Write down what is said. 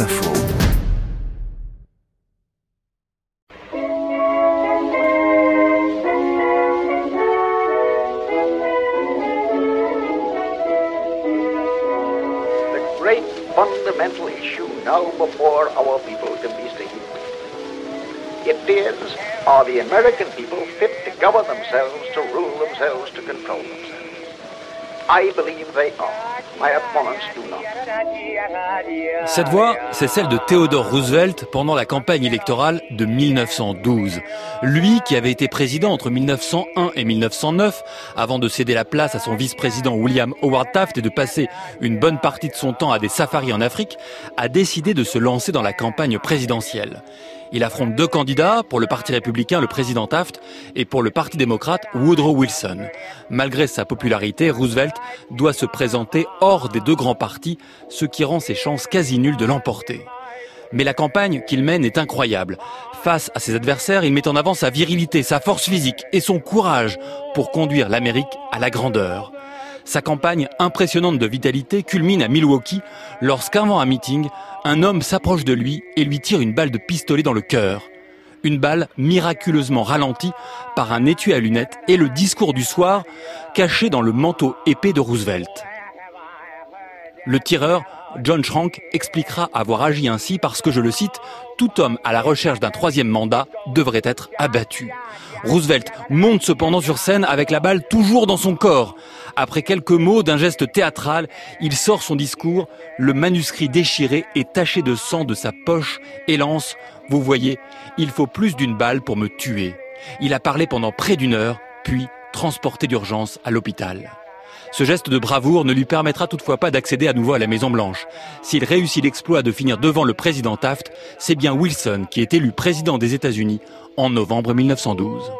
Info. The great fundamental issue now before our people can be stated. It is, are the American people fit to govern themselves, to rule themselves, to control themselves? I believe they are. My opponents do not. Cette voix, c'est celle de Theodore Roosevelt pendant la campagne électorale de 1912. Lui qui avait été président entre 1901 et 1909, avant de céder la place à son vice-président William Howard Taft et de passer une bonne partie de son temps à des safaris en Afrique, a décidé de se lancer dans la campagne présidentielle. Il affronte deux candidats, pour le Parti républicain, le président Taft, et pour le Parti démocrate, Woodrow Wilson. Malgré sa popularité, Roosevelt doit se présenter hors des deux grands partis, ce qui rend ses chances quasi nulles de l'emporter. Mais la campagne qu'il mène est incroyable. Face à ses adversaires, il met en avant sa virilité, sa force physique et son courage pour conduire l'Amérique à la grandeur. Sa campagne impressionnante de vitalité culmine à Milwaukee lorsqu'avant un meeting, un homme s'approche de lui et lui tire une balle de pistolet dans le cœur. Une balle miraculeusement ralentie par un étui à lunettes et le discours du soir caché dans le manteau épais de Roosevelt. Le tireur, John Schrank, expliquera avoir agi ainsi parce que, je le cite, tout homme à la recherche d'un troisième mandat devrait être abattu. Roosevelt monte cependant sur scène avec la balle toujours dans son corps. Après quelques mots d'un geste théâtral, il sort son discours, le manuscrit déchiré et taché de sang de sa poche et lance « Vous voyez, il faut plus d'une balle pour me tuer ». Il a parlé pendant près d'une heure, puis transporté d'urgence à l'hôpital. Ce geste de bravoure ne lui permettra toutefois pas d'accéder à nouveau à la Maison Blanche. S'il réussit l'exploit de finir devant le président Taft, c'est bien Wilson qui est élu président des États-Unis en novembre 1912.